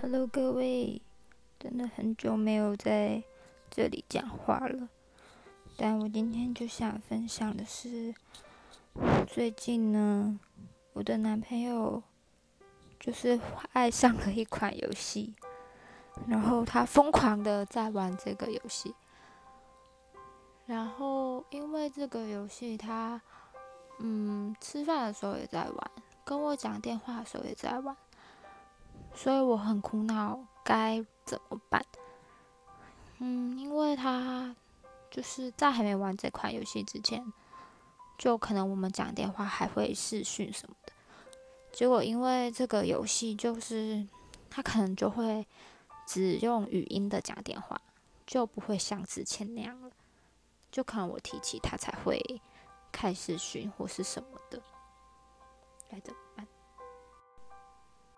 Hello，各位，真的很久没有在这里讲话了。但我今天就想分享的是，最近呢，我的男朋友就是爱上了一款游戏，然后他疯狂的在玩这个游戏。然后因为这个游戏，他嗯吃饭的时候也在玩，跟我讲电话的时候也在玩。所以我很苦恼，该怎么办？嗯，因为他就是在还没玩这款游戏之前，就可能我们讲电话还会视讯什么的。结果因为这个游戏，就是他可能就会只用语音的讲电话，就不会像之前那样了。就可能我提起他才会开视讯或是什么的该怎么办。